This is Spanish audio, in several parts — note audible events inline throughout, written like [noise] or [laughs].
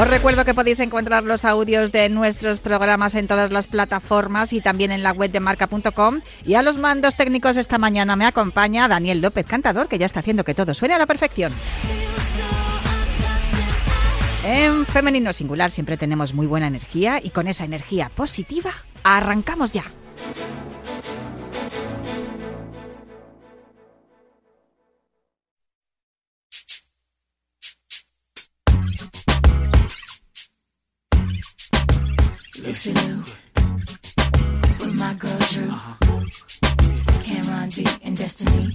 Os recuerdo que podéis encontrar los audios de nuestros programas en todas las plataformas y también en la web de marca.com. Y a los mandos técnicos esta mañana me acompaña Daniel López, cantador, que ya está haciendo que todo suene a la perfección. En femenino singular siempre tenemos muy buena energía y con esa energía positiva arrancamos ya. Lucy Lou, with my girl Drew, Cameron D and Destiny,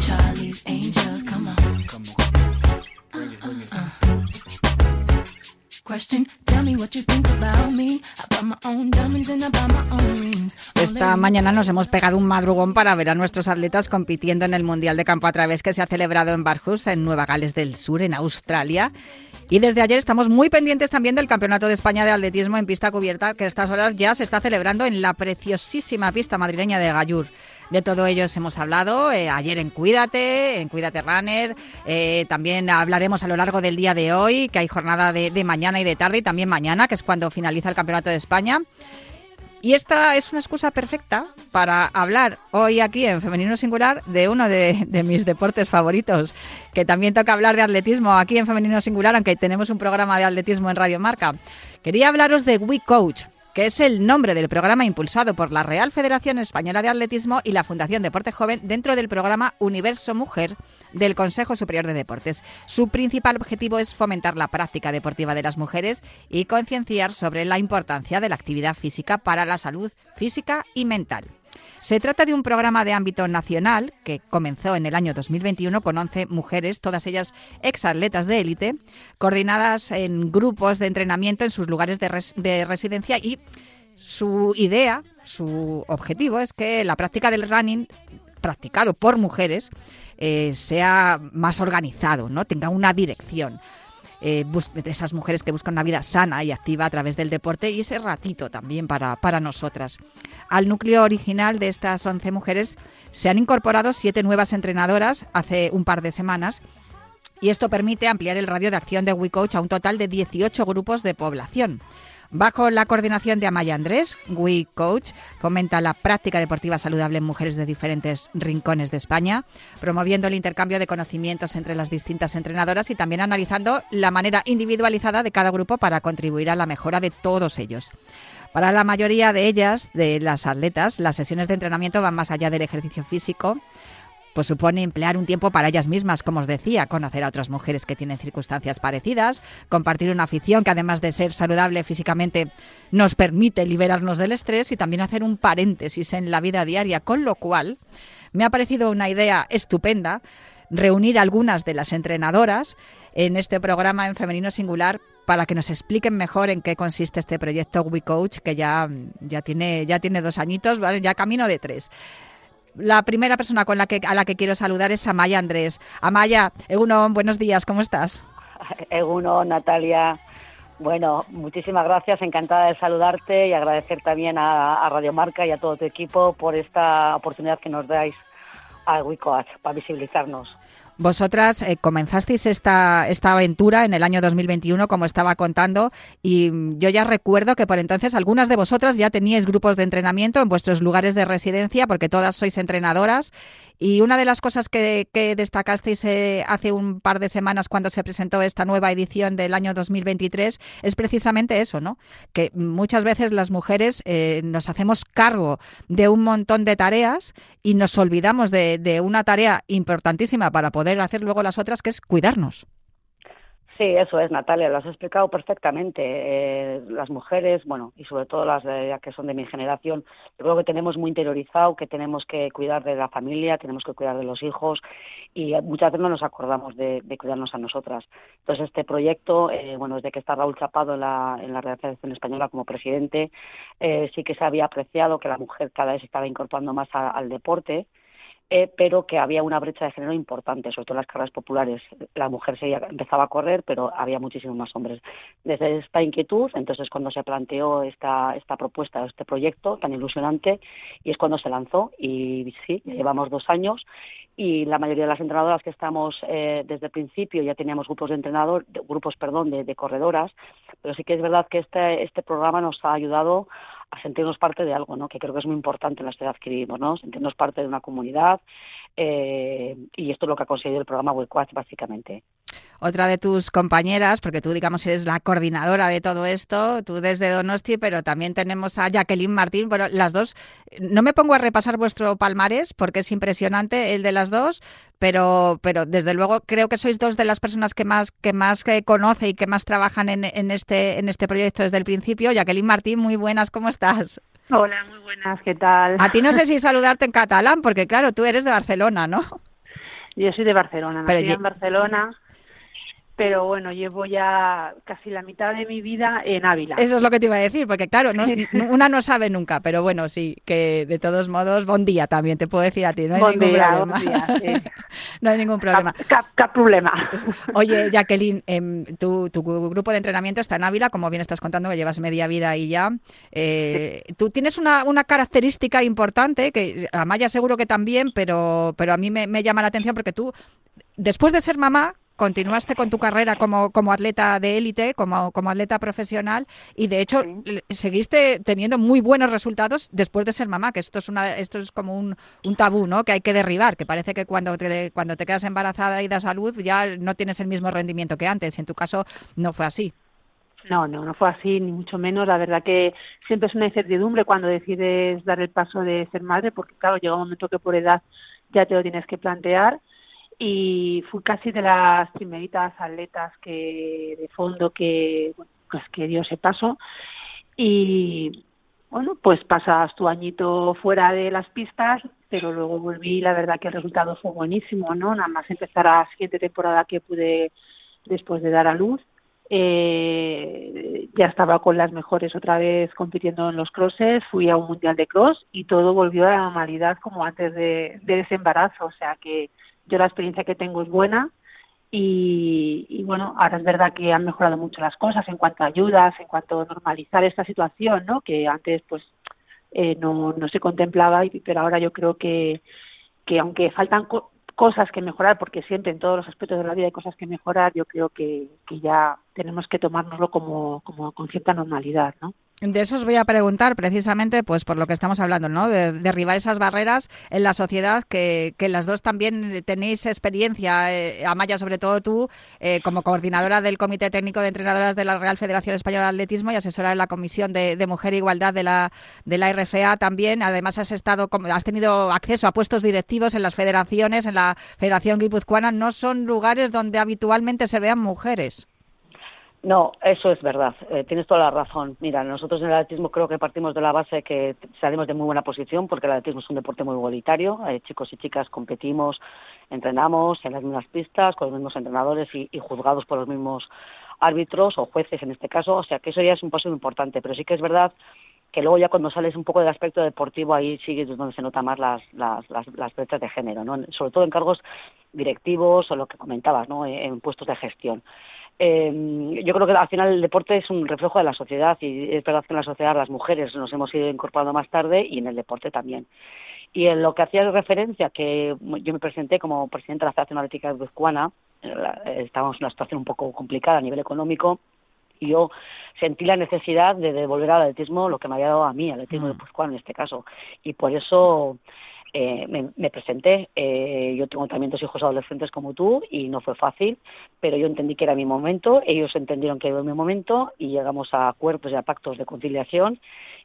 Charlie's Angels, come on. Come on. Bring it, bring it. Uh, uh. Question, tell me what you think about me. I buy my own diamonds and I buy my own rings. Esta mañana nos hemos pegado un madrugón para ver a nuestros atletas compitiendo en el Mundial de Campo a través que se ha celebrado en Barhus, en Nueva Gales del Sur, en Australia. Y desde ayer estamos muy pendientes también del Campeonato de España de Atletismo en pista cubierta, que a estas horas ya se está celebrando en la preciosísima pista madrileña de Gallur. De todo ello hemos hablado eh, ayer en Cuídate, en Cuídate Runner. Eh, también hablaremos a lo largo del día de hoy, que hay jornada de, de mañana y de tarde, y también mañana, que es cuando finaliza el Campeonato de España. Y esta es una excusa perfecta para hablar hoy aquí en Femenino Singular de uno de, mis deportes favoritos, que también toca hablar de atletismo aquí en Femenino Singular, aunque tenemos un programa de atletismo en Radio Marca. Quería hablaros de We Coach, que es el nombre del programa impulsado por la Real Federación Española de Atletismo y la Fundación Deporte Joven dentro del programa Universo Mujer del Consejo Superior de Deportes. Su principal objetivo es fomentar la práctica deportiva de las mujeres y concienciar sobre la importancia de la actividad física para la salud física y mental. Se trata de un programa de ámbito nacional que comenzó en el año 2021 con 11 mujeres, todas ellas exatletas de élite, coordinadas en grupos de entrenamiento en sus lugares de, res de residencia y su idea, su objetivo es que la práctica del running practicado por mujeres eh, sea más organizado, ¿no? tenga una dirección. Eh, esas mujeres que buscan una vida sana y activa a través del deporte y ese ratito también para, para nosotras. Al núcleo original de estas 11 mujeres se han incorporado siete nuevas entrenadoras hace un par de semanas y esto permite ampliar el radio de acción de WeCoach a un total de 18 grupos de población. Bajo la coordinación de Amaya Andrés, We Coach fomenta la práctica deportiva saludable en mujeres de diferentes rincones de España, promoviendo el intercambio de conocimientos entre las distintas entrenadoras y también analizando la manera individualizada de cada grupo para contribuir a la mejora de todos ellos. Para la mayoría de ellas, de las atletas, las sesiones de entrenamiento van más allá del ejercicio físico, pues supone emplear un tiempo para ellas mismas, como os decía, conocer a otras mujeres que tienen circunstancias parecidas, compartir una afición que además de ser saludable físicamente nos permite liberarnos del estrés y también hacer un paréntesis en la vida diaria, con lo cual me ha parecido una idea estupenda reunir a algunas de las entrenadoras en este programa en femenino singular para que nos expliquen mejor en qué consiste este proyecto WeCoach que ya, ya, tiene, ya tiene dos añitos, ya camino de tres la primera persona con la que, a la que quiero saludar es Amaya Andrés. Amaya, Egunon, buenos días, ¿cómo estás? [laughs] Egunon, Natalia. Bueno, muchísimas gracias, encantada de saludarte y agradecer también a, a Radio Marca y a todo tu equipo por esta oportunidad que nos dais al WeCoach para visibilizarnos. Vosotras eh, comenzasteis esta, esta aventura en el año 2021, como estaba contando, y yo ya recuerdo que por entonces algunas de vosotras ya teníais grupos de entrenamiento en vuestros lugares de residencia, porque todas sois entrenadoras. Y una de las cosas que, que destacasteis eh, hace un par de semanas cuando se presentó esta nueva edición del año 2023 es precisamente eso, ¿no? Que muchas veces las mujeres eh, nos hacemos cargo de un montón de tareas y nos olvidamos de, de una tarea importantísima para poder hacer luego las otras, que es cuidarnos. Sí, eso es, Natalia, lo has explicado perfectamente. Eh, las mujeres, bueno, y sobre todo las que son de mi generación, yo creo que tenemos muy interiorizado que tenemos que cuidar de la familia, tenemos que cuidar de los hijos y muchas veces no nos acordamos de, cuidarnos a nosotras. Entonces, este proyecto, eh, bueno, desde que está Raúl Chapado en la, en la Federación Española como presidente, eh, sí que se había apreciado que la mujer cada vez estaba incorporando más al deporte eh, pero que había una brecha de género importante, sobre todo en las carreras populares. La mujer se empezaba a correr, pero había muchísimos más hombres. Desde esta inquietud, entonces cuando se planteó esta, esta propuesta, este proyecto tan ilusionante, y es cuando se lanzó, y sí, llevamos dos años, y la mayoría de las entrenadoras que estamos eh, desde el principio ya teníamos grupos de entrenador, grupos, perdón, de, de corredoras, pero sí que es verdad que este, este programa nos ha ayudado sentirnos parte de algo, ¿no? Que creo que es muy importante en la sociedad que vivimos, ¿no? Sentirnos parte de una comunidad eh, y esto es lo que ha conseguido el programa WeQuatch básicamente. Otra de tus compañeras, porque tú digamos eres la coordinadora de todo esto, tú desde Donosti, pero también tenemos a Jacqueline Martín, bueno, las dos, no me pongo a repasar vuestro palmarés porque es impresionante el de las dos, pero, pero desde luego creo que sois dos de las personas que más, que más que conoce y que más trabajan en, en, este, en este proyecto desde el principio. Jacqueline Martín, muy buenas, ¿cómo estás? Hola, muy buenas, ¿qué tal? A ti no sé si saludarte en catalán, porque claro, tú eres de Barcelona, ¿no? Yo soy de Barcelona, nací en Barcelona pero bueno, llevo ya casi la mitad de mi vida en Ávila. Eso es lo que te iba a decir, porque claro, [laughs] una no sabe nunca, pero bueno, sí, que de todos modos, buen día también, te puedo decir a ti, no hay ningún problema. [laughs] no hay ningún problema. ¿Qué problema. Oye, Jacqueline, em, tu, grupo de entrenamiento está en Ávila, como bien estás contando, que llevas media vida ahí ya. Eh, tú tienes una, una, característica importante, que a Maya seguro que también, pero, pero a mí me, me llama la atención porque tú, después de ser mamá, continuaste con tu carrera como, como atleta de élite, como, como atleta profesional y de hecho seguiste teniendo muy buenos resultados después de ser mamá, que esto es una esto es como un, un tabú, ¿no? Que hay que derribar, que parece que cuando te, cuando te quedas embarazada y das a luz ya no tienes el mismo rendimiento que antes. En tu caso no fue así. No, no, no fue así, ni mucho menos. La verdad que siempre es una incertidumbre cuando decides dar el paso de ser madre, porque claro, llega un momento que por edad ya te lo tienes que plantear y fui casi de las primeritas atletas que de fondo que pues que dio ese paso. Y bueno pues pasas tu añito fuera de las pistas pero luego volví la verdad que el resultado fue buenísimo no nada más empezar la siguiente temporada que pude después de dar a luz. Eh, ya estaba con las mejores otra vez compitiendo en los crosses, fui a un mundial de cross y todo volvió a la normalidad como antes de, de ese o sea que yo la experiencia que tengo es buena y, bueno, ahora es verdad que han mejorado mucho las cosas en cuanto a ayudas, en cuanto a normalizar esta situación, ¿no? Que antes pues eh, no, no se contemplaba, pero ahora yo creo que, que aunque faltan cosas que mejorar, porque siempre en todos los aspectos de la vida hay cosas que mejorar, yo creo que, que ya tenemos que tomárnoslo como, con cierta normalidad, ¿no? De eso os voy a preguntar precisamente pues por lo que estamos hablando, ¿no? De derribar esas barreras en la sociedad que, que las dos también tenéis experiencia, eh, Amaya sobre todo tú, eh, como coordinadora del Comité Técnico de Entrenadoras de la Real Federación Española de Atletismo y asesora de la Comisión de, Mujer e Igualdad de la, de la RFA también. Además has estado, has tenido acceso a puestos directivos en las federaciones, en la Federación Guipuzcoana. No son lugares donde habitualmente se vean mujeres. No, eso es verdad. Eh, tienes toda la razón. Mira, nosotros en el atletismo creo que partimos de la base que salimos de muy buena posición porque el atletismo es un deporte muy igualitario. Eh, chicos y chicas competimos, entrenamos en las mismas pistas con los mismos entrenadores y, juzgados por los mismos árbitros o jueces en este caso. O sea que eso ya es un paso importante. Pero sí que es verdad que luego ya cuando sales un poco del aspecto deportivo ahí sí donde se nota más las, las, las, las brechas de género, ¿no? sobre todo en cargos directivos o lo que comentabas, ¿no? en puestos de gestión eh, yo creo que al final el deporte es un reflejo de la sociedad y es verdad que en la sociedad las mujeres nos hemos ido incorporando más tarde y en el deporte también. Y en lo que hacía referencia, que yo me presenté como presidenta de la Federación Atlética de eh, estábamos en una situación un poco complicada a nivel económico, y yo sentí la necesidad de devolver al atletismo lo que me había dado a mí, al atletismo de Guipuzcoana en este caso. Y por eso eh, me, presenté. Eh, yo tengo también dos hijos adolescentes como tú y no fue fácil, pero yo entendí que era mi momento, ellos entendieron que era mi momento y llegamos a acuerdos y a pactos de conciliación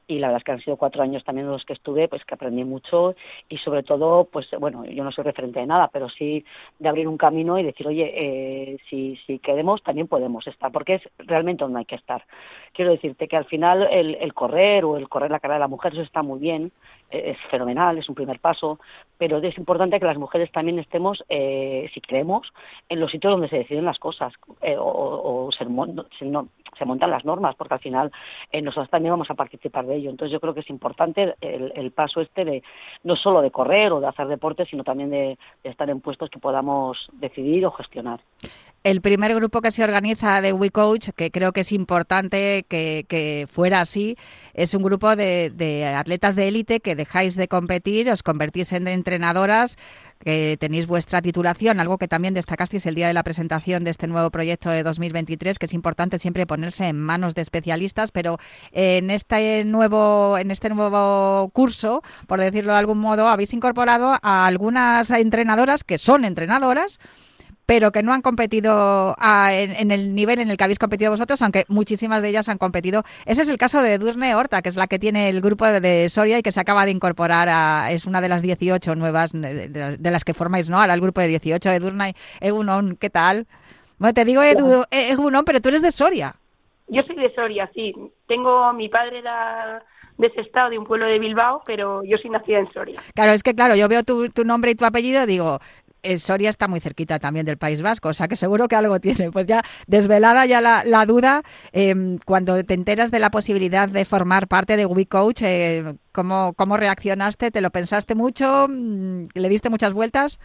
y la verdad es que han sido cuatro años también los que estuve, pues que aprendí mucho y sobre todo, pues bueno, yo no soy referente de nada, pero sí de abrir un camino y decir, oye, eh, si, si queremos, también podemos estar, porque es realmente donde hay que estar. Quiero decirte que al final el, el correr o el correr la carrera de la mujer, eso está muy bien, eh, es fenomenal, es un primer paso, pero es importante que las mujeres también estemos, eh, si queremos, en los sitios donde se deciden las cosas eh, o, o se, se, no, se montan las normas, porque al final eh, nosotros también vamos a participar de ello. Entonces yo creo que es importante el, el, paso este de no solo de correr o de hacer deporte, sino también de, estar en puestos que podamos decidir o gestionar. El primer grupo que se organiza de WeCoach, que creo que es importante que, que fuera así, es un grupo de, de atletas de élite que dejáis de competir, os convertís en entrenadoras, que tenéis vuestra titulación, algo que también destacasteis el día de la presentación de este nuevo proyecto de 2023, que es importante siempre ponerse en manos de especialistas, pero en este nuevo, en este nuevo curso, por decirlo de algún modo, habéis incorporado a algunas entrenadoras que son entrenadoras, pero que no han competido a, en, en, el nivel en el que habéis competido vosotros, aunque muchísimas de ellas han competido. Ese es el caso de Durne Horta, que es la que tiene el grupo de, de Soria y que se acaba de incorporar a, es una de las 18 nuevas de, de, de las que formáis, ¿no? Ahora el grupo de 18 de Durne. Egunon, ¿qué tal? Bueno, te digo Edu, Egunon, pero tú eres de Soria. Yo soy de Soria, sí. Tengo, mi padre era de ese estado, de un pueblo de Bilbao, pero yo soy nacida en Soria. Claro, es que claro, yo veo tu, tu nombre y tu apellido, digo, eh, Soria está muy cerquita también del País Vasco, o sea que seguro que algo tiene. Pues ya desvelada ya la, la duda, eh, cuando te enteras de la posibilidad de formar parte de WeCoach, eh, ¿cómo, ¿cómo reaccionaste? ¿Te lo pensaste mucho? ¿Le diste muchas vueltas?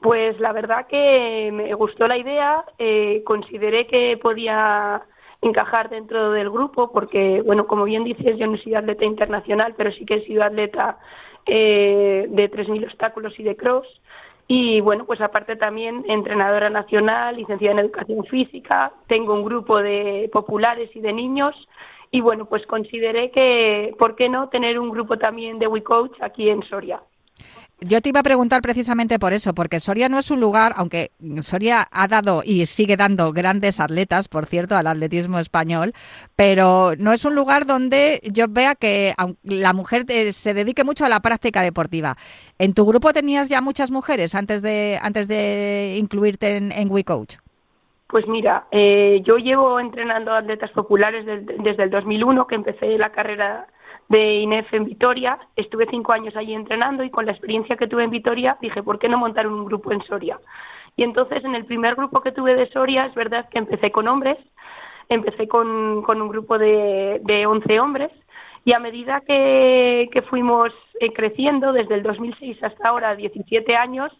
Pues la verdad que me gustó la idea, eh, consideré que podía encajar dentro del grupo porque, bueno, como bien dices, yo no soy atleta internacional, pero sí que he sido atleta eh, de 3.000 obstáculos y de cross. Y bueno, pues aparte también entrenadora nacional, licenciada en educación física, tengo un grupo de populares y de niños y bueno, pues consideré que, ¿por qué no tener un grupo también de WeCoach aquí en Soria? Yo te iba a preguntar precisamente por eso, porque Soria no es un lugar, aunque Soria ha dado y sigue dando grandes atletas, por cierto, al atletismo español, pero no es un lugar donde yo vea que la mujer se dedique mucho a la práctica deportiva. ¿En tu grupo tenías ya muchas mujeres antes de, antes de incluirte en, en WeCoach? Pues mira, eh, yo llevo entrenando atletas populares desde, desde el 2001, que empecé la carrera de INEF en Vitoria. Estuve cinco años allí entrenando y con la experiencia que tuve en Vitoria dije, ¿por qué no montar un grupo en Soria? Y entonces en el primer grupo que tuve de Soria es verdad que empecé con hombres, empecé con, con un grupo de, de 11 hombres y a medida que, que fuimos eh, creciendo desde el 2006 hasta ahora 17 años,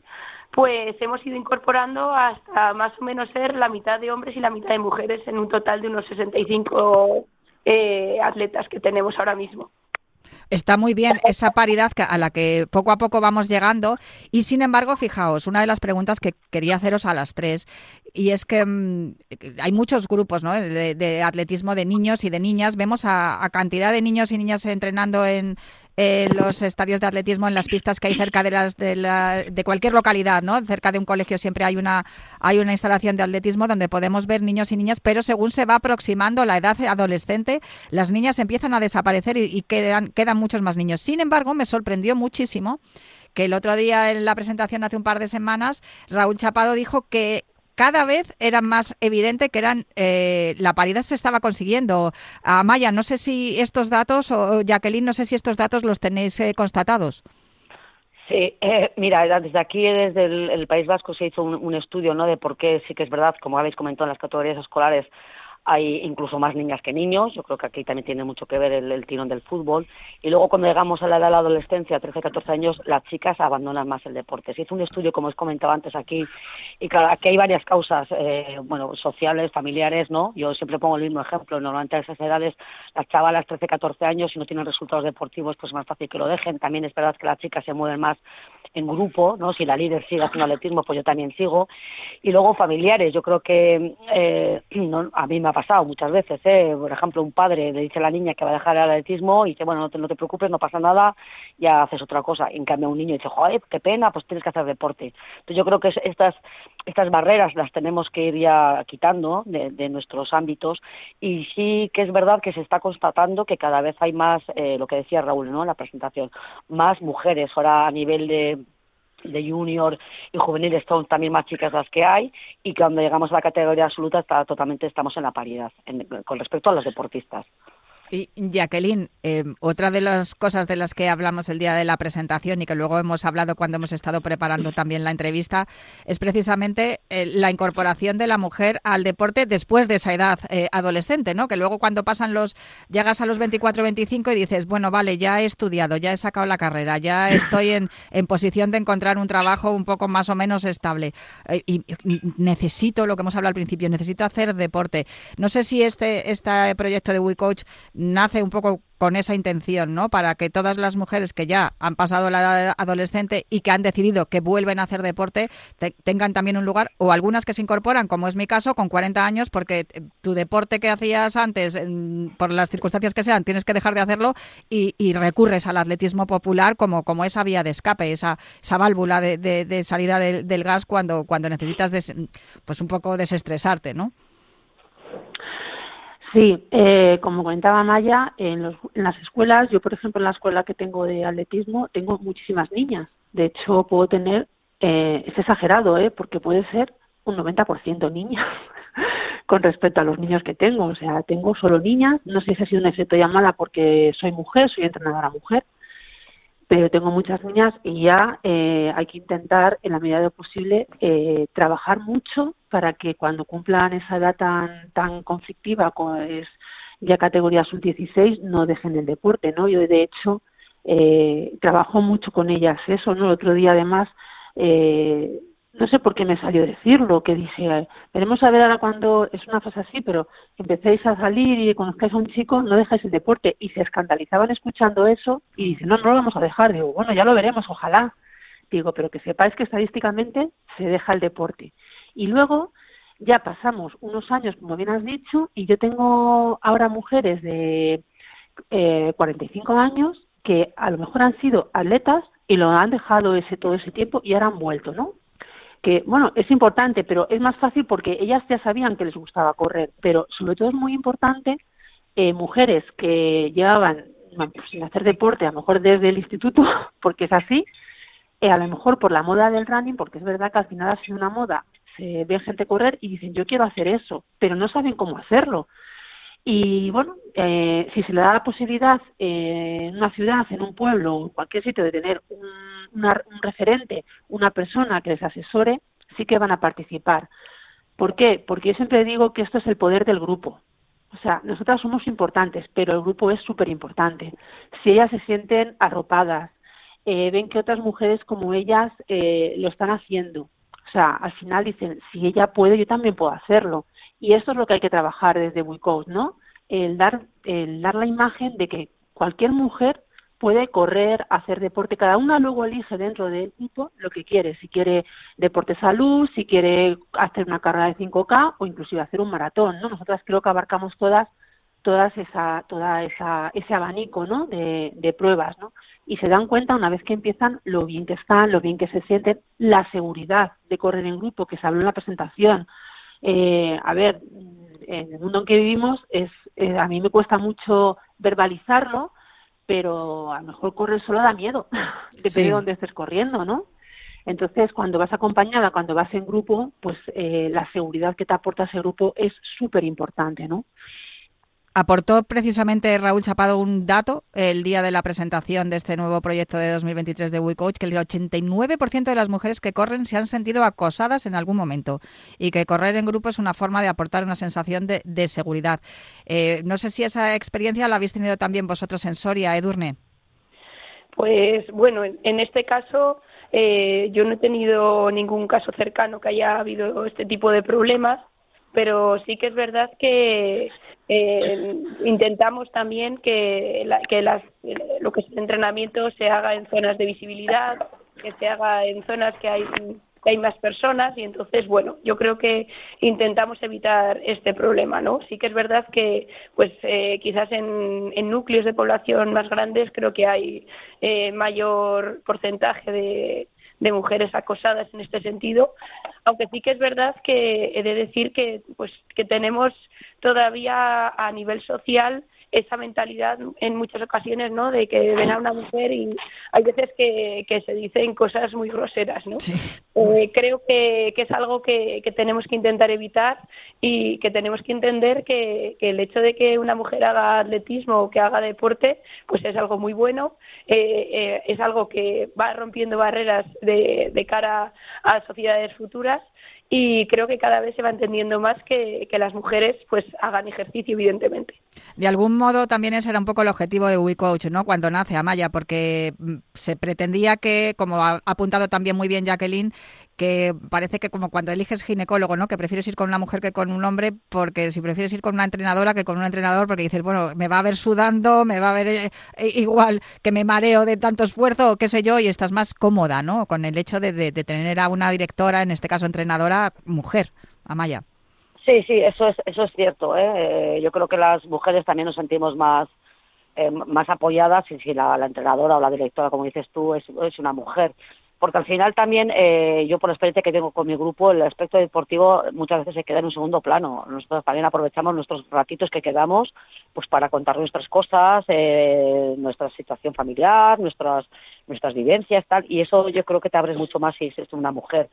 pues hemos ido incorporando hasta más o menos ser la mitad de hombres y la mitad de mujeres en un total de unos 65 eh, atletas que tenemos ahora mismo. Está muy bien esa paridad a la que poco a poco vamos llegando. Y sin embargo, fijaos, una de las preguntas que quería haceros a las tres y es que mmm, hay muchos grupos ¿no? de, de, atletismo de niños y de niñas. Vemos a, a cantidad de niños y niñas entrenando en, en los estadios de atletismo, en las pistas que hay cerca de las de, la, de cualquier localidad, ¿no? Cerca de un colegio siempre hay una hay una instalación de atletismo donde podemos ver niños y niñas, pero según se va aproximando la edad adolescente, las niñas empiezan a desaparecer y, y quedan quedan muchos más niños. Sin embargo, me sorprendió muchísimo que el otro día en la presentación hace un par de semanas Raúl Chapado dijo que cada vez era más evidente que eran eh, la paridad se estaba consiguiendo. Amaya, no sé si estos datos, o Jacqueline, no sé si estos datos los tenéis eh, constatados. Sí, eh, mira, desde aquí, desde el, País Vasco, se hizo un, un, estudio ¿no? de por qué sí que es verdad, como habéis comentado en las categorías escolares, hay incluso más niñas que niños, yo creo que aquí también tiene mucho que ver el, tirón del fútbol. Y luego cuando llegamos a la edad de la adolescencia, 13, 14 años, las chicas abandonan más el deporte. Se hizo un estudio, como os comentaba antes aquí, y claro, aquí hay varias causas, eh, bueno, sociales, familiares, ¿no? Yo siempre pongo el mismo ejemplo, normalmente a esas edades, las chavalas 13, 14 años, si no tienen resultados deportivos, pues es más fácil que lo dejen. También es verdad que las chicas se mueven más en grupo, ¿no? Si la líder sigue haciendo atletismo, pues yo también sigo. Y luego familiares, yo creo que eh, [clears throat] a mí me ha pasado muchas veces, ¿eh? Por ejemplo, un padre le dice a la niña que va a dejar el atletismo y dice, bueno, no te, no te preocupes, no pasa nada, ya haces otra cosa. En cambio, un niño dice, joder, qué pena, pues tienes que hacer deporte. Entonces yo creo que estas, estas barreras las tenemos que ir ya quitando de, de nuestros ámbitos y sí que es verdad que se está constatando que cada vez hay más, eh, lo que decía Raúl, ¿no? En la presentación, más mujeres ahora a nivel de de junior y juveniles son también más chicas las que hay y cuando llegamos a la categoría absoluta está totalmente estamos en la paridad en- con respecto a los deportistas. Y Jacqueline, eh, otra de las cosas de las que hablamos el día de la presentación y que luego hemos hablado cuando hemos estado preparando [laughs] también la entrevista es precisamente eh, la incorporación de la mujer al deporte después de esa edad eh, adolescente, ¿no? Que luego cuando pasan los llegas a los 24, 25 y dices, bueno, vale, ya he estudiado, ya he sacado la carrera, ya [laughs] estoy en, en posición de encontrar un trabajo un poco más o menos estable eh, y y necesito lo que hemos hablado al principio, necesito hacer deporte. No sé si este este proyecto de WeCoach nace un poco con esa intención, ¿no? Para que todas las mujeres que ya han pasado la edad adolescente y que han decidido que vuelven a hacer deporte te- tengan también un lugar, o algunas que se incorporan, como es mi caso, con 40 años, porque eh, tu deporte que hacías antes, por las circunstancias que sean, tienes que dejar de hacerlo y, y recurres al atletismo popular como, como esa vía de escape, esa, esa válvula de, de- de salida del, del gas cuando, cuando necesitas pues un poco desestresarte, ¿no? Sí, eh, como comentaba Maya, en, los- en las escuelas, yo por ejemplo en la escuela que tengo de atletismo tengo muchísimas niñas. De hecho, puedo tener, eh, es exagerado, ¿eh? porque puede ser un 90% niñas [laughs] con respecto a los niños que tengo. O sea, tengo solo niñas. No sé si ha sido un efecto llamada porque soy mujer, soy entrenadora mujer, pero tengo muchas niñas y ya eh, hay que intentar, en la medida de lo posible, eh, trabajar mucho para que cuando cumplan esa edad tan, tan conflictiva, como es ya categoría sub-16, no dejen el deporte, ¿no? Yo, de hecho, eh, trabajo mucho con ellas eso, ¿no? El otro día, además, eh, no sé por qué me salió decirlo, que dije, veremos a ver ahora cuando es una fase así, pero empecéis a salir y conozcáis a un chico, no dejáis el deporte. Y se escandalizaban escuchando eso y dicen, no, no lo vamos a dejar. Digo, bueno, ya lo veremos, ojalá. Digo, pero que sepáis que estadísticamente se deja el deporte. Y luego ya pasamos unos años, como bien has dicho, y yo tengo ahora mujeres de eh, 45 años que a lo mejor han sido atletas y lo han dejado ese todo ese tiempo y ahora han vuelto, ¿no? Que bueno, es importante, pero es más fácil porque ellas ya sabían que les gustaba correr, pero sobre todo es muy importante eh, mujeres que llevaban pues, sin hacer deporte, a lo mejor desde el instituto, [laughs] porque es así, eh, a lo mejor por la moda del running, porque es verdad que al final ha sido una moda, se ve gente correr y dicen yo quiero hacer eso, pero no saben cómo hacerlo. Y bueno, eh, si se le da la posibilidad eh, en una ciudad, en un pueblo o en cualquier sitio de tener un, una- un referente, una persona que les asesore, sí que van a participar. ¿Por qué? Porque yo siempre digo que esto es el poder del grupo. O sea, nosotras somos importantes, pero el grupo es súper importante. Si ellas se sienten arropadas, eh, ven que otras mujeres como ellas eh, lo están haciendo. O sea, al final dicen, si ella puede, yo también puedo hacerlo. Y esto es lo que hay que trabajar desde WeCoach, ¿no? El dar, el dar la imagen de que cualquier mujer puede correr, hacer deporte. Cada una luego elige dentro del grupo lo que quiere. Si quiere deporte salud, si quiere hacer una carrera de 5K o inclusive hacer un maratón, ¿no? Nosotras creo que abarcamos todas todas esa toda esa ese abanico no de, de pruebas no y se dan cuenta una vez que empiezan lo bien que están lo bien que se sienten la seguridad de correr en grupo que se habló en la presentación eh, a ver en el mundo en que vivimos es eh, a mí me cuesta mucho verbalizarlo pero a lo mejor correr solo da miedo [laughs] depende Sí. de dónde estés corriendo no entonces, cuando vas acompañada, cuando vas en grupo, pues eh, la seguridad que te aporta ese grupo es súper importante, ¿no? Aportó precisamente Raúl Chapado un dato el día de la presentación de este nuevo proyecto de 2023 de WeCoach, que el 89% de las mujeres que corren se han sentido acosadas en algún momento y que correr en grupo es una forma de aportar una sensación de, de seguridad. Eh, no sé si esa experiencia la habéis tenido también vosotros en Soria, Edurne. Pues bueno, en, este caso eh, yo no he tenido ningún caso cercano que haya habido este tipo de problemas, pero sí que es verdad que eh, intentamos también que, la- que las, lo que es el entrenamiento se haga en zonas de visibilidad, que se haga en zonas que hay que hay más personas y entonces, bueno, yo creo que intentamos evitar este problema, ¿no? Sí que es verdad que, pues, eh, quizás en, en, núcleos de población más grandes creo que hay eh, mayor porcentaje de, de mujeres acosadas en este sentido, aunque sí que es verdad que he de decir que, pues, que tenemos todavía a nivel social esa mentalidad en muchas ocasiones, ¿no? De que ven a una mujer y hay veces que, que se dicen cosas muy groseras, ¿no? Eh, creo que, que, es algo que, que, tenemos que intentar evitar y que tenemos que entender que, que, el hecho de que una mujer haga atletismo o que haga deporte, pues es algo muy bueno, eh, eh, es algo que va rompiendo barreras de, de cara a sociedades futuras y creo que cada vez se va entendiendo más que, que, las mujeres pues hagan ejercicio evidentemente. De algún modo también ese era un poco el objetivo de WeCoach, ¿no? Cuando nace Amaya, porque mm, se pretendía que, como ha apuntado también muy bien Jacqueline, que parece que como cuando eliges ginecólogo, ¿no? Que prefieres ir con una mujer que con un hombre, porque si prefieres ir con una entrenadora que con un entrenador, porque dices, bueno, me va a ver sudando, me va a ver eh, igual que me mareo de tanto esfuerzo, qué sé yo, y estás más cómoda, ¿no? Con el hecho de, tener a una directora, en este caso entrenadora, mujer, Amaya. Sí, sí, eso es, eso es cierto. ¿eh? Yo creo que las mujeres también nos sentimos más, eh, más apoyadas si la, la, entrenadora o la directora, como dices tú, es, es una mujer porque al final también eh, yo por la experiencia que tengo con mi grupo el aspecto deportivo muchas veces se queda en un segundo plano. Nosotros también aprovechamos nuestros ratitos que quedamos pues para contar nuestras cosas eh, nuestra situación familiar nuestras nuestras vivencias tal y eso yo creo que te abres mucho más si es una mujer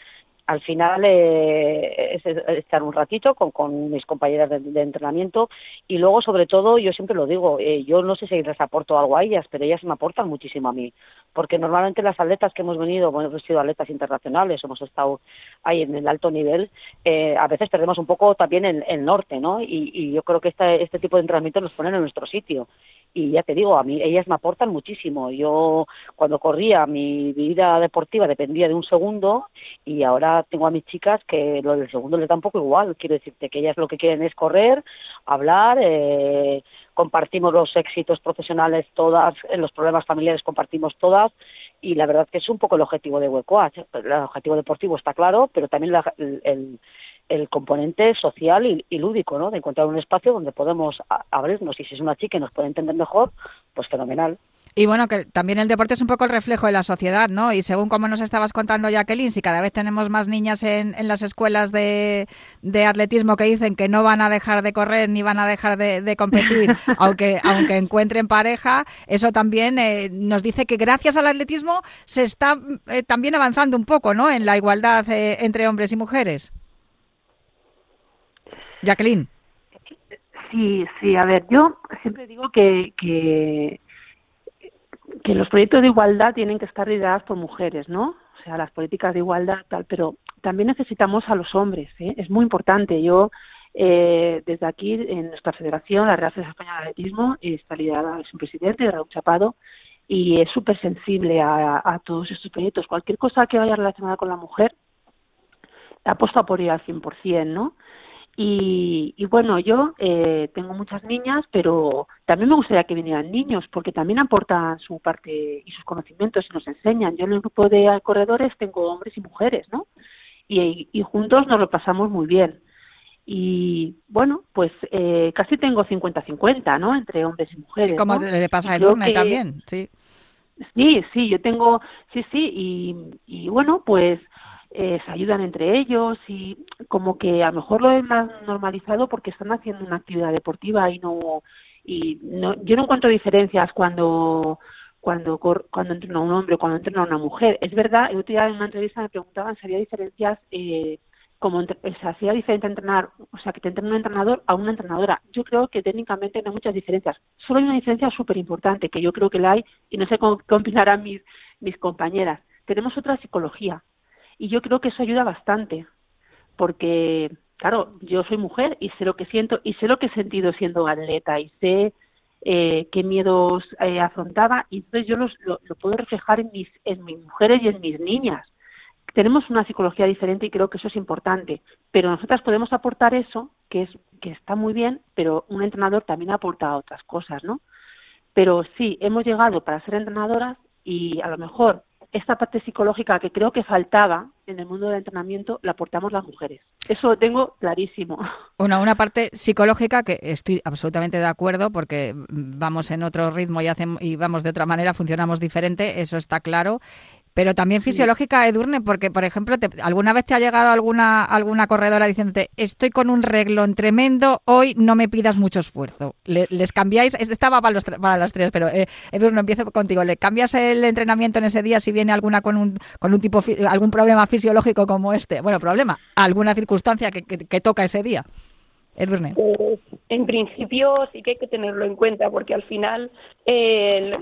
al final eh, es estar un ratito con, con mis compañeras de, de, entrenamiento y luego sobre todo yo siempre lo digo eh, yo no sé si les aporto algo a ellas pero ellas me aportan muchísimo a mí. Porque normalmente las atletas que hemos venido hemos sido atletas internacionales hemos estado ahí en el alto nivel eh, a veces perdemos un poco también el, el norte no y, y yo creo que este, este tipo de entrenamiento nos ponen en nuestro sitio. Y ya te digo, a mí ellas me aportan muchísimo. Yo cuando corría mi vida deportiva dependía de un segundo y ahora tengo a mis chicas que lo del segundo les da un poco igual. Quiero decirte que ellas lo que quieren es correr, hablar, eh, compartimos los éxitos profesionales todas, en los problemas familiares compartimos todas y la verdad que es un poco el objetivo de Huecoach. El objetivo deportivo está claro, pero también la, el, el el componente social y, y, lúdico, ¿no? De encontrar un espacio donde podemos abrirnos y si es una chica y nos puede entender mejor, pues fenomenal. Y bueno, que también el deporte es un poco el reflejo de la sociedad, ¿no? Y según como nos estabas contando, Jacqueline, si cada vez tenemos más niñas en, en las escuelas de, de, atletismo que dicen que no van a dejar de correr ni van a dejar de, de competir, [laughs] aunque, aunque encuentren pareja, eso también eh, nos dice que gracias al atletismo se está eh, también avanzando un poco, ¿no? En la igualdad eh, entre hombres y mujeres. Jacqueline. Sí, sí, a ver, yo siempre digo que, que, que los proyectos de igualdad tienen que estar liderados por mujeres, ¿no? O sea, las políticas de igualdad, tal, pero también necesitamos a los hombres, ¿eh? Es muy importante. Yo, eh, desde aquí, en nuestra federación, la Real Federación Española de Atletismo, está liderada, es un presidente, Raúl Chapado, y es súper sensible a, todos estos proyectos. Cualquier cosa que vaya relacionada con la mujer, apuesta por ir al 100%, ¿no? Y, y, bueno, yo eh, tengo muchas niñas, pero también me gustaría que vinieran niños, porque también aportan su parte y sus conocimientos y nos enseñan. Yo en el grupo de corredores tengo hombres y mujeres, ¿no? Y, y juntos nos lo pasamos muy bien. Y bueno, pues eh, casi tengo 50-50, ¿no? Entre hombres y mujeres. Como ¿no? le pasa a Edurne que... también, sí. Sí, sí, yo tengo, sí, sí, y, y bueno, pues eh, se ayudan entre ellos y como que a lo mejor lo es más normalizado porque están haciendo una actividad deportiva y no y no yo no encuentro diferencias cuando cuando cuando entrena un hombre o cuando entrena una mujer es verdad el otro día en una entrevista me preguntaban si había diferencias eh, como se hacía diferente entrenar, o sea, que te entrena un entrenador a una entrenadora. Yo creo que técnicamente no hay muchas diferencias. Solo hay una diferencia súper importante, que yo creo que la hay, y no sé cómo, qué opinarán mis, mis compañeras. Tenemos otra psicología. Y yo creo que eso ayuda bastante, porque, claro, yo soy mujer y sé lo que siento y sé lo que he sentido siendo atleta y sé eh, qué miedos eh, afrontaba y entonces yo los, lo, lo, puedo reflejar en mis, en mis mujeres y en mis niñas. Tenemos una psicología diferente y creo que eso es importante, pero nosotras podemos aportar eso, que es que está muy bien, pero un entrenador también aporta otras cosas, ¿no? Pero sí, hemos llegado para ser entrenadoras y a lo mejor esta parte psicológica que creo que faltaba en el mundo del entrenamiento la aportamos las mujeres. Eso lo tengo clarísimo. [laughs] Una, una parte psicológica que estoy absolutamente de acuerdo porque vamos en otro ritmo y, hacemos, y vamos de otra manera, funcionamos diferente, eso está claro. Pero también fisiológica, Edurne, porque, por ejemplo, ¿alguna vez te ha llegado alguna, alguna corredora diciéndote, estoy con un reglón tremendo, hoy no me pidas mucho esfuerzo? ¿Les cambiáis? Estaba para, los, para las tres, pero eh, Edurne, empiezo contigo. ¿Le cambias el entrenamiento en ese día si viene alguna con un, con un tipo, algún problema fisiológico como este? Bueno, problema, alguna circunstancia que, que toca ese día. Pues, en principio sí que hay que tenerlo en cuenta porque al final eh,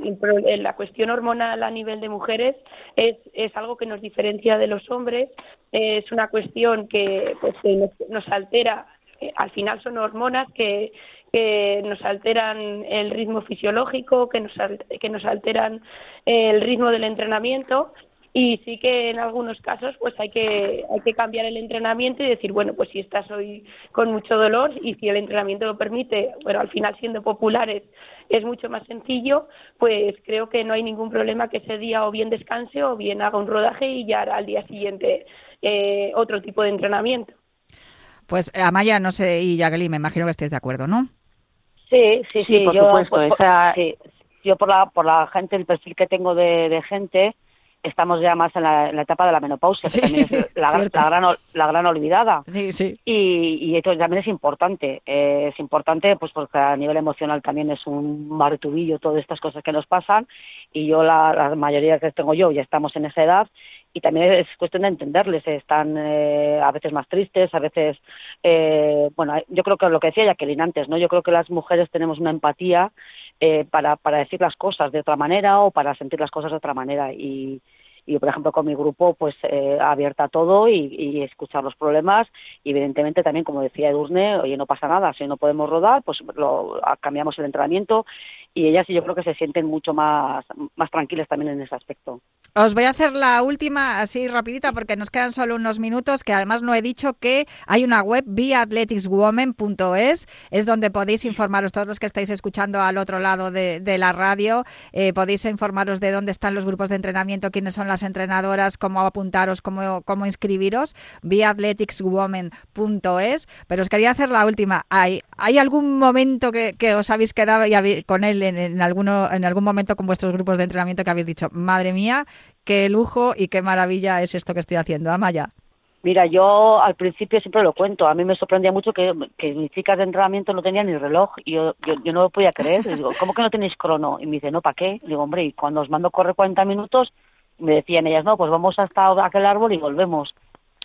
la cuestión hormonal a nivel de mujeres es, es algo que nos diferencia de los hombres, es una cuestión que pues, nos, altera, eh, al final son hormonas que, que nos alteran el ritmo fisiológico, que nos, que nos alteran el ritmo del entrenamiento y sí que en algunos casos pues hay que hay que cambiar el entrenamiento y decir bueno pues si estás hoy con mucho dolor y si el entrenamiento lo permite bueno al final siendo populares es mucho más sencillo pues creo que no hay ningún problema que ese día o bien descanse o bien haga un rodaje y ya hará al día siguiente eh, otro tipo de entrenamiento pues Amaya no sé y Jacqueline me imagino que estés de acuerdo no sí sí sí, por yo supuesto por, yo por la por la gente el perfil que tengo de, de gente estamos ya más en la, etapa de la menopausia, que también es [laughs] la, gran, la gran olvidada. Sí, sí. Y, y esto también es importante. Eh, es importante pues porque a nivel emocional también es un martubillo todas estas cosas que nos pasan. Y yo, la, la mayoría que tengo yo, ya estamos en esa edad y también es cuestión de entenderles. Están eh, a veces más tristes, a veces, eh, bueno, yo creo que lo que decía Jacqueline antes, ¿no? Yo creo que las mujeres tenemos una empatía eh, para, para decir las cosas de otra manera o para sentir las cosas de otra manera y, y por ejemplo con mi grupo pues eh, abierta a todo y, escuchar los problemas y evidentemente también como decía Edurne oye no pasa nada si no podemos rodar pues lo, cambiamos el entrenamiento y ellas yo creo que se sienten mucho más, más tranquilas también en ese aspecto. Os voy a hacer la última así rapidita porque nos quedan solo unos minutos que además no he dicho que hay una web beathleticswoman.es es donde podéis informaros todos los que estáis escuchando al otro lado de, de la radio eh, podéis informaros de dónde están los grupos de entrenamiento, quiénes son las entrenadoras, cómo apuntaros, cómo, cómo inscribiros beathleticswoman.es pero os quería hacer la última. ¿Hay, hay algún momento que, que os habéis quedado y con él en, alguno, en algún momento con vuestros grupos de entrenamiento que habéis dicho, madre mía, qué lujo y qué maravilla es esto que estoy haciendo, Amaya? Mira, yo al principio siempre lo cuento. A mí me sorprendía mucho que, que mis chicas de entrenamiento no tenían ni reloj. Y yo, yo, no lo podía creer. digo, ¿cómo que no tenéis crono? Y me dice, no, ¿para qué? digo, hombre, y cuando os mando correr 40 minutos, me decían ellas, no, pues vamos hasta aquel árbol y volvemos.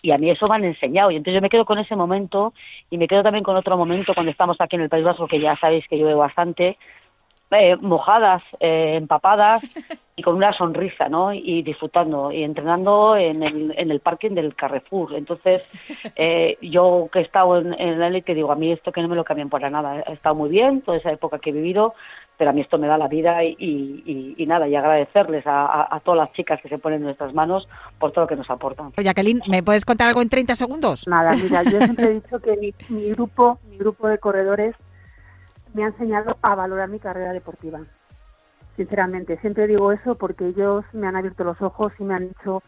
Y a mí eso me han enseñado. Y entonces yo me quedo con ese momento y me quedo también con otro momento cuando estamos aquí en el País Vasco, que ya sabéis que llueve bastante, eh, mojadas, eh, empapadas [laughs] y con una sonrisa, ¿no? Y disfrutando y entrenando en el, en el parking del Carrefour. Entonces, eh, yo que he estado en, en la élite digo, a mí esto que no me lo cambian por nada. He estado muy bien toda esa época que he vivido, pero a mí esto me da la vida y, y, y nada, y agradecerles a, a, a, todas las chicas que se ponen en nuestras manos por todo lo que nos aportan. Jacqueline, ¿me puedes contar algo en 30 segundos? Nada, mira, yo [laughs] siempre he dicho que mi, mi grupo, mi grupo de corredores me ha enseñado a valorar mi carrera deportiva. Sinceramente, siempre digo eso porque ellos me han abierto los ojos y me han dicho,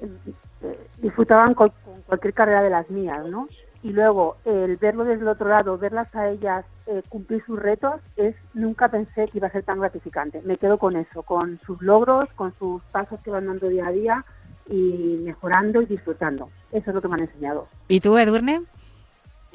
eh, disfrutaban con, con, cualquier carrera de las mías, ¿no? Y luego, el verlo desde el otro lado, verlas a ellas eh, cumplir sus retos, es nunca pensé que iba a ser tan gratificante. Me quedo con eso, con sus logros, con sus pasos que van dando día a día y mejorando y disfrutando. Eso es lo que me han enseñado. ¿Y tú, Edurne?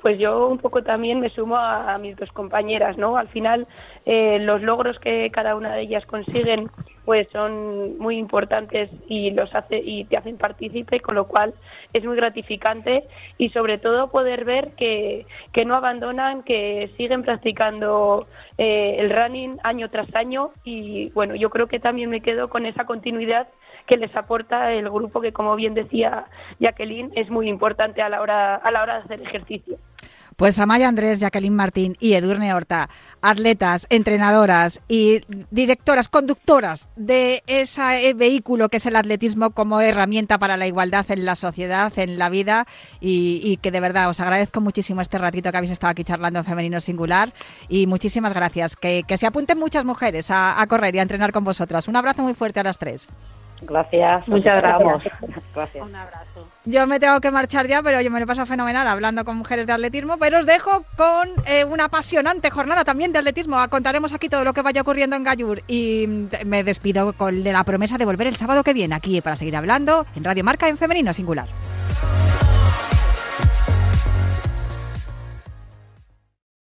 pues yo un poco también me sumo a, a mis dos compañeras, ¿no? Al final, eh, los logros que cada una de ellas consiguen, pues son muy importantes y los hace y te hacen partícipe, con lo cual es muy gratificante y sobre todo poder ver que, que no abandonan, que siguen practicando eh, el running año tras año y bueno, yo creo que también me quedo con esa continuidad que les aporta el grupo que como bien decía Jacqueline es muy importante a la hora a la hora de hacer ejercicio. Pues Amaya Andrés, Jacqueline Martín y Edurne Horta, atletas, entrenadoras y directoras, conductoras de ese vehículo que es el atletismo como herramienta para la igualdad en la sociedad, en la vida y, que de verdad os agradezco muchísimo este ratito que habéis estado aquí charlando en Femenino Singular y muchísimas gracias. Que, que se apunten muchas mujeres a correr y a entrenar con vosotras. Un abrazo muy fuerte a las tres. Gracias. Muchas gracias. [laughs] Gracias. Un abrazo. Yo me tengo que marchar ya, pero yo me lo paso fenomenal hablando con mujeres de atletismo. Pero os dejo con eh, una apasionante jornada también de atletismo. Contaremos aquí todo lo que vaya ocurriendo en Gallur. Y mm, me despido con la promesa de volver el sábado que viene aquí para seguir hablando en Radio Marca en Femenino Singular.